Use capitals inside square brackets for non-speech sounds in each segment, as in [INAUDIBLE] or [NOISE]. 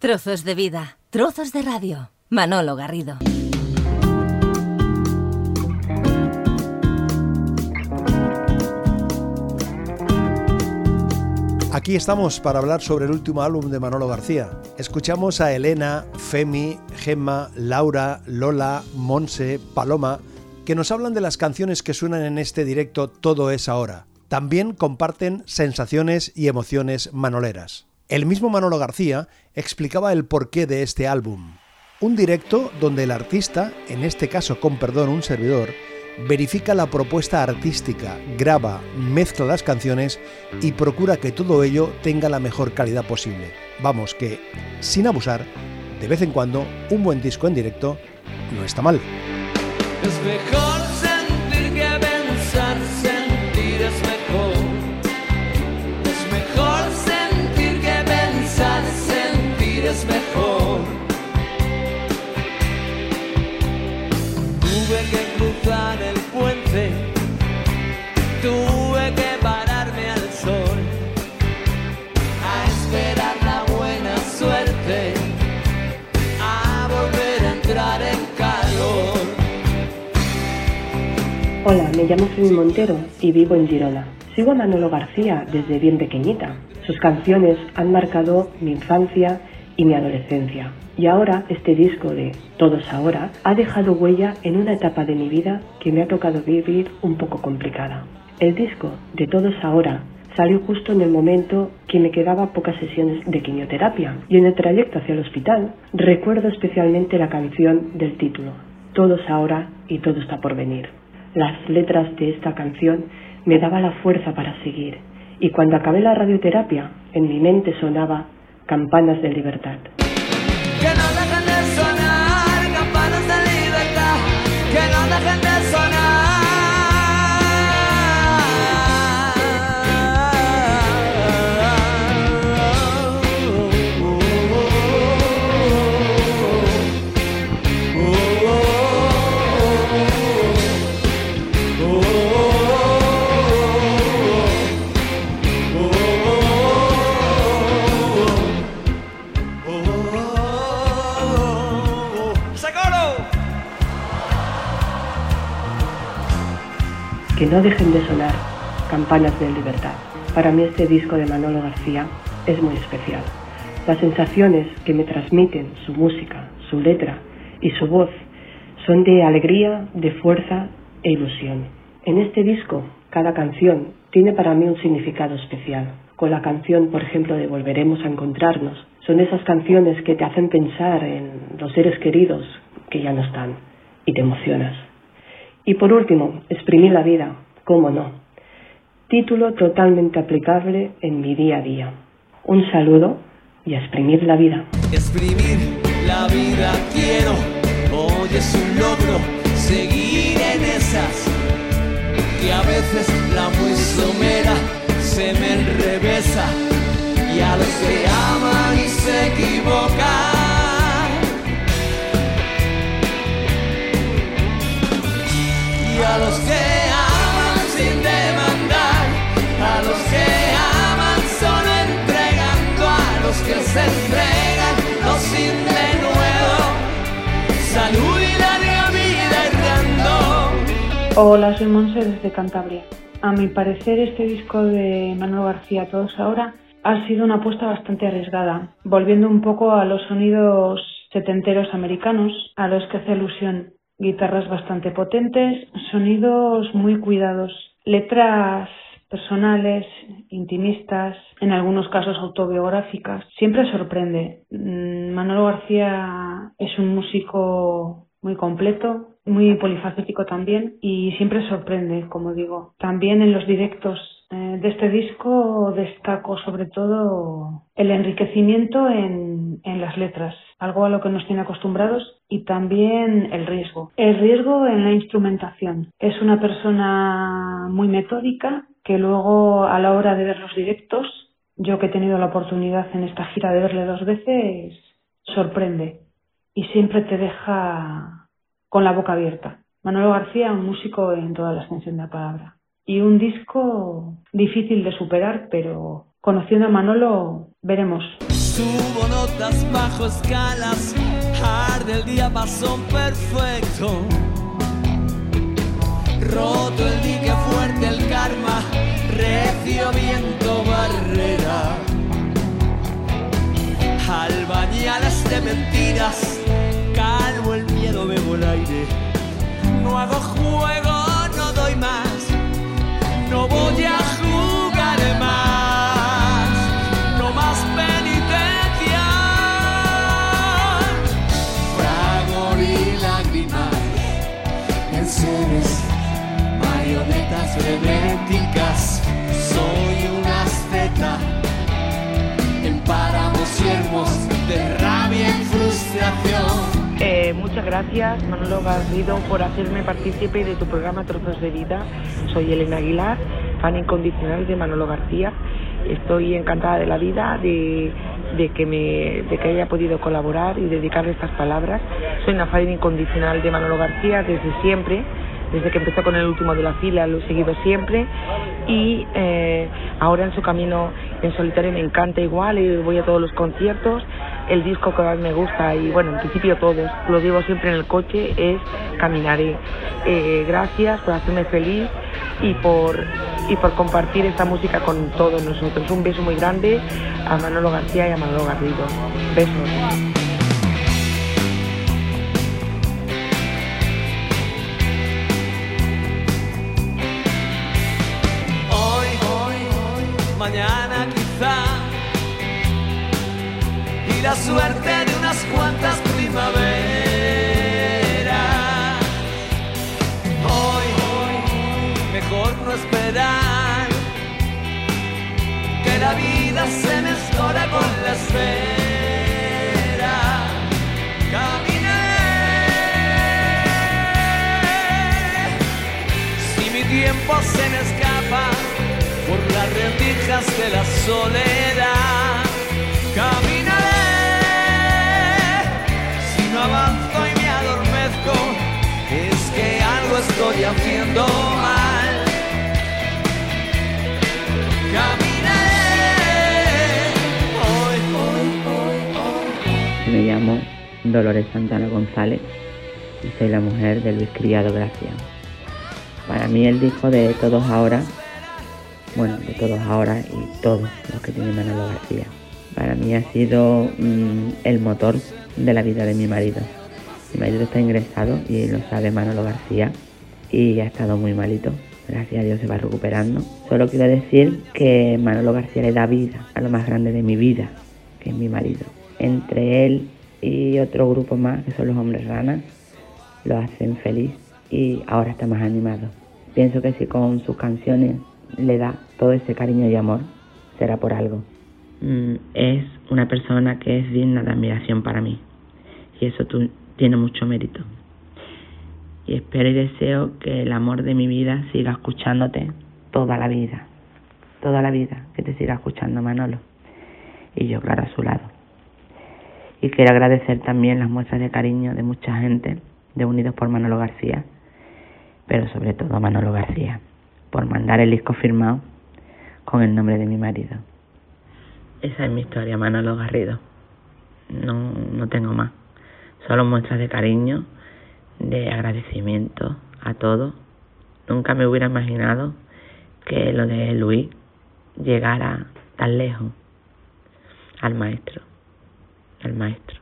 Trozos de vida, trozos de radio. Manolo Garrido. Aquí estamos para hablar sobre el último álbum de Manolo García. Escuchamos a Elena, Femi, Gemma, Laura, Lola, Monse, Paloma, que nos hablan de las canciones que suenan en este directo Todo es ahora. También comparten sensaciones y emociones manoleras. El mismo Manolo García explicaba el porqué de este álbum. Un directo donde el artista, en este caso con perdón un servidor, verifica la propuesta artística, graba, mezcla las canciones y procura que todo ello tenga la mejor calidad posible. Vamos, que, sin abusar, de vez en cuando un buen disco en directo no está mal. Es mejor Tuve que cruzar el puente, tuve que pararme al sol, a esperar la buena suerte, a volver a entrar en calor. Hola, me llamo Femi Montero y vivo en Girona. Sigo a Manolo García desde bien pequeñita. Sus canciones han marcado mi infancia y mi adolescencia. Y ahora este disco de Todos Ahora ha dejado huella en una etapa de mi vida que me ha tocado vivir un poco complicada. El disco de Todos Ahora salió justo en el momento que me quedaba pocas sesiones de quimioterapia y en el trayecto hacia el hospital recuerdo especialmente la canción del título, Todos Ahora y Todo está por venir. Las letras de esta canción me daban la fuerza para seguir y cuando acabé la radioterapia en mi mente sonaba Campanas de Libertad. No dejen de sonar Campanas de Libertad. Para mí este disco de Manolo García es muy especial. Las sensaciones que me transmiten su música, su letra y su voz son de alegría, de fuerza e ilusión. En este disco, cada canción tiene para mí un significado especial. Con la canción, por ejemplo, de Volveremos a encontrarnos, son esas canciones que te hacen pensar en los seres queridos que ya no están y te emocionas. Y por último, Exprimir la vida, cómo no. Título totalmente aplicable en mi día a día. Un saludo y a exprimir la vida. Exprimir la vida quiero, hoy es un logro seguir en esas que a veces la muy somera se me enrevesa y a los que aman y se equivocan. A los que aman sin demandar, a los que aman entregando, a los que se entregan no sin de nuevo. Salud y larga vida errando. Hola, soy Monse desde Cantabria. A mi parecer, este disco de Manuel García, Todos Ahora, ha sido una apuesta bastante arriesgada, volviendo un poco a los sonidos setenteros americanos, a los que hace alusión. Guitarras bastante potentes, sonidos muy cuidados, letras personales, intimistas, en algunos casos autobiográficas. Siempre sorprende. Mm, Manolo García es un músico muy completo, muy polifacético también y siempre sorprende, como digo. También en los directos de este disco destaco sobre todo el enriquecimiento en, en las letras, algo a lo que nos tiene acostumbrados y también el riesgo. El riesgo en la instrumentación. Es una persona muy metódica que luego a la hora de ver los directos, yo que he tenido la oportunidad en esta gira de verle dos veces, sorprende y siempre te deja con la boca abierta. Manolo García, un músico en toda la extensión de la palabra. Y un disco difícil de superar, pero conociendo a Manolo, veremos. Subo notas bajo escalas, arde el diapasón perfecto. Roto el dique fuerte, el karma, recio viento barrera. Albañales de mentiras, calvo el miedo, bebo el aire. No hago juego, no doy más, no voy a gracias Manolo Garrido por hacerme partícipe de tu programa Trozos de Vida. Soy Elena Aguilar, fan incondicional de Manolo García. Estoy encantada de la vida, de, que de que haya podido colaborar y dedicarle estas palabras. Soy una fan incondicional de Manolo García desde siempre, desde que empezó con el último de la fila, lo he seguido siempre y eh, ahora en su camino en solitario me encanta igual y voy a todos los conciertos. El disco que más me gusta y bueno, en principio todos, lo digo siempre en el coche, es Caminaré. Eh, gracias por hacerme feliz y por, y por compartir esta música con todos nosotros. Un beso muy grande a Manolo García y a Manolo Garrido. Besos. La suerte de unas cuantas primaveras. Hoy, hoy, mejor no esperar. Que la vida se mezcla con la espera. Caminé. Si mi tiempo se me escapa por las rendijas de la soledad, Me llamo Dolores Santana González y soy la mujer de Luis Criado Gracia. Para mí el disco de Todos Ahora, bueno, de Todos Ahora y todos los que tiene Manolo García, para mí ha sido mm, el motor de la vida de mi marido. Mi marido está ingresado y lo sabe Manolo García y ha estado muy malito. Gracias a Dios se va recuperando. Solo quiero decir que Manolo García le da vida a lo más grande de mi vida, que es mi marido. Entre él y otro grupo más, que son los hombres ranas, lo hacen feliz y ahora está más animado. Pienso que si con sus canciones le da todo ese cariño y amor, será por algo. Mm, es una persona que es digna de admiración para mí y eso tiene mucho mérito. Y espero y deseo que el amor de mi vida siga escuchándote toda la vida, toda la vida, que te siga escuchando Manolo. Y yo, claro, a su lado. Y quiero agradecer también las muestras de cariño de mucha gente de Unidos por Manolo García, pero sobre todo Manolo García, por mandar el disco firmado con el nombre de mi marido. Esa es mi historia, Manolo Garrido. No, no tengo más. Solo muestras de cariño, de agradecimiento a todos. Nunca me hubiera imaginado que lo de Luis llegara tan lejos al maestro, al maestro.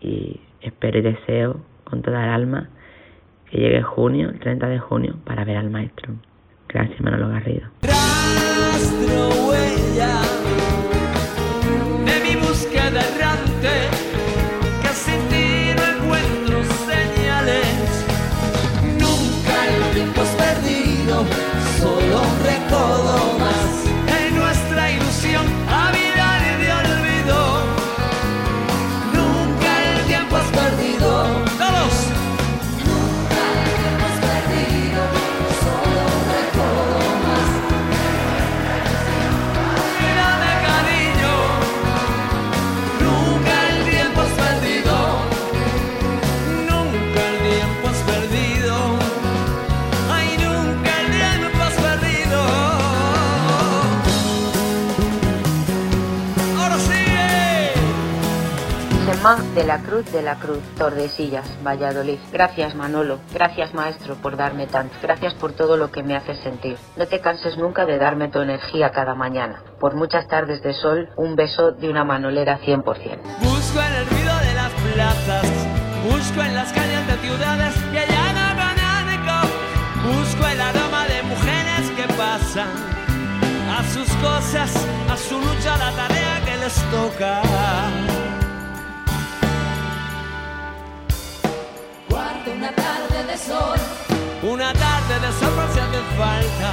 Y espero y deseo con toda el alma que llegue junio, el 30 de junio, para ver al maestro. Gracias, Manolo Garrido. De la Cruz de la Cruz, Tordesillas, Valladolid. Gracias Manolo, gracias maestro por darme tanto, gracias por todo lo que me haces sentir. No te canses nunca de darme tu energía cada mañana. Por muchas tardes de sol, un beso de una manolera 100%. Busco en el ruido de las plazas, busco en las calles de ciudades que allá no busco el aroma de mujeres que pasan a sus cosas, a su lucha, a la tarea que les toca. Una tarde de sol, Una tarde de sol por si hace falta.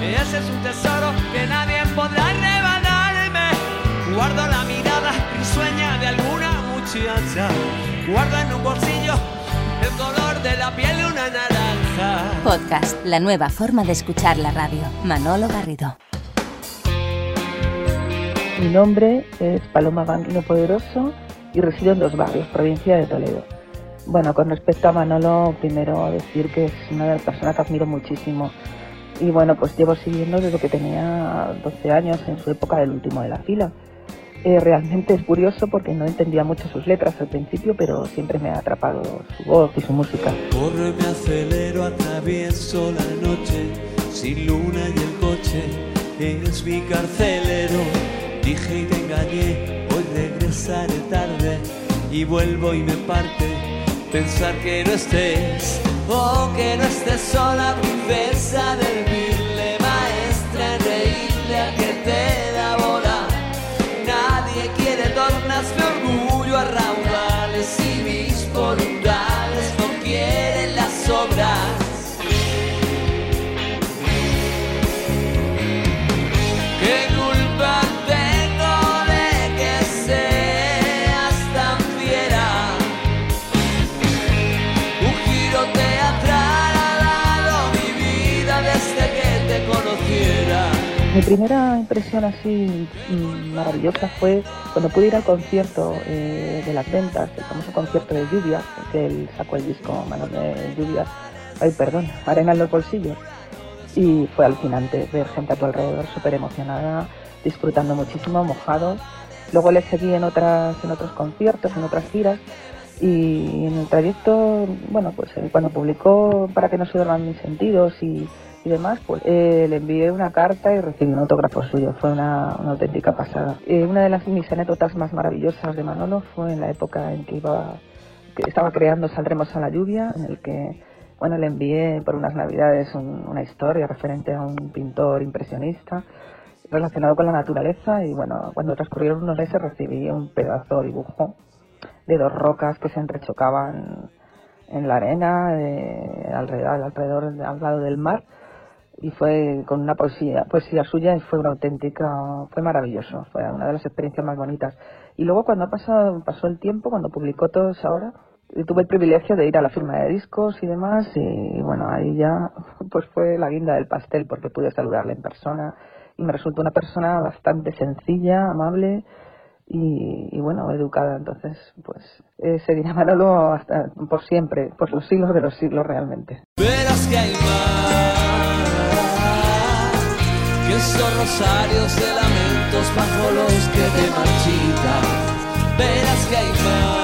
Ese es un tesoro que nadie podrá rebalarme. Guardo la mirada risueña de alguna muchacha. Guardo en un bolsillo el color de la piel de una naranja. Podcast, la nueva forma de escuchar la radio. Manolo Garrido. Mi nombre es Paloma Banquino Poderoso y resido en Dos Barrios, provincia de Toledo. Bueno, con respecto a Manolo, primero decir que es una de las personas que admiro muchísimo. Y bueno, pues llevo siguiendo desde que tenía 12 años, en su época del último de la fila. Eh, realmente es curioso porque no entendía mucho sus letras al principio, pero siempre me ha atrapado su voz y su música. Corre, me acelero, atravieso la noche, sin luna y el coche es mi carcelero. Dije y te engañé, hoy regresaré tarde y vuelvo y me parte pensar que no estés, oh que no estés sola, princesa del mille, maestra reírle a que te Mi primera impresión así mm, maravillosa fue cuando pude ir al concierto eh, de las ventas, el famoso concierto de Lluvia, que él sacó el disco Manos de Lluvia, ay perdón, Arena en los bolsillos. Y fue alucinante ver gente a tu alrededor súper emocionada, disfrutando muchísimo, mojados. Luego le seguí en, otras, en otros conciertos, en otras giras. Y en el trayecto, bueno, pues eh, cuando publicó Para que no se duerman mis sentidos y, y demás, pues eh, le envié una carta y recibí un autógrafo suyo. Fue una, una auténtica pasada. Eh, una de las mis anécdotas más maravillosas de Manolo fue en la época en que iba estaba creando Saldremos a la lluvia, en el que bueno, le envié por unas navidades un- una historia referente a un pintor impresionista relacionado con la naturaleza y bueno, cuando transcurrieron unos meses recibí un pedazo de dibujo de dos rocas que se entrechocaban en la arena eh, alrededor, alrededor al lado del mar y fue con una poesía, poesía suya y fue una auténtica, fue maravilloso, fue una de las experiencias más bonitas. Y luego cuando pasado, pasó el tiempo, cuando publicó Todos Ahora, eh, tuve el privilegio de ir a la firma de discos y demás y bueno, ahí ya [LAUGHS] pues fue la guinda del pastel porque pude saludarle en persona y me resultó una persona bastante sencilla, amable y, y bueno, educada. Entonces, pues eh, seguirá Manolo hasta por siempre, por los siglos de los siglos realmente. Verás que hay más esos rosarios de lamentos bajo los que te marchitas. Verás que hay más.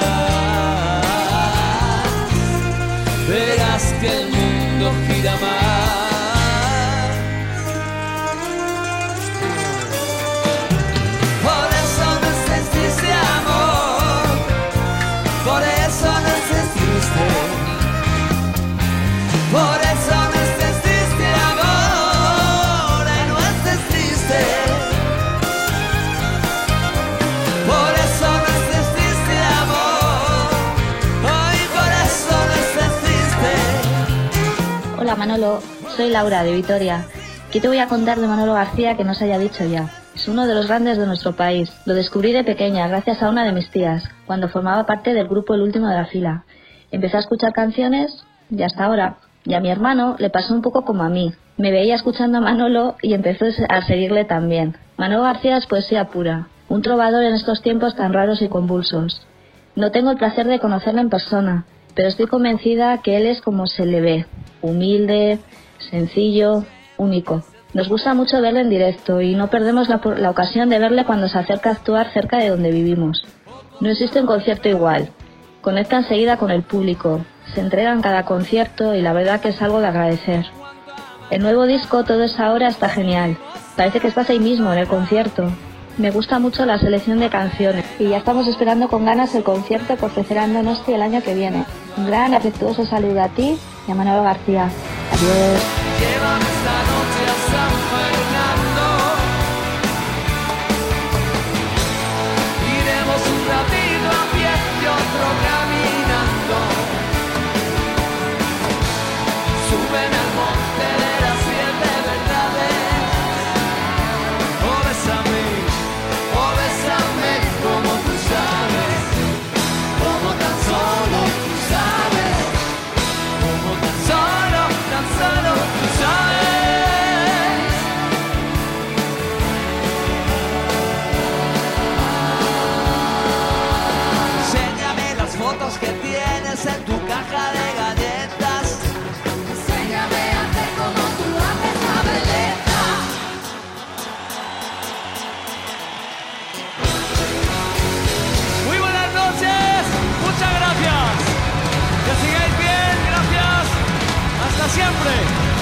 Soy Laura de Vitoria. ¿Qué te voy a contar de Manolo García que no se haya dicho ya? Es uno de los grandes de nuestro país. Lo descubrí de pequeña gracias a una de mis tías, cuando formaba parte del grupo El Último de la Fila. Empecé a escuchar canciones y hasta ahora. Y a mi hermano le pasó un poco como a mí. Me veía escuchando a Manolo y empezó a seguirle también. Manolo García es poesía pura, un trovador en estos tiempos tan raros y convulsos. No tengo el placer de conocerle en persona, pero estoy convencida que él es como se le ve, humilde, sencillo, único. Nos gusta mucho verle en directo y no perdemos la, la ocasión de verle cuando se acerca a actuar cerca de donde vivimos. No existe un concierto igual. Conecta enseguida con el público, se entrega en cada concierto y la verdad que es algo de agradecer. El nuevo disco Todo es ahora está genial. Parece que estás ahí mismo en el concierto. Me gusta mucho la selección de canciones y ya estamos esperando con ganas el concierto por Fecerando Donosti el año que viene. Un gran afectuoso saludo a ti y Manolo García. Adiós. Siempre.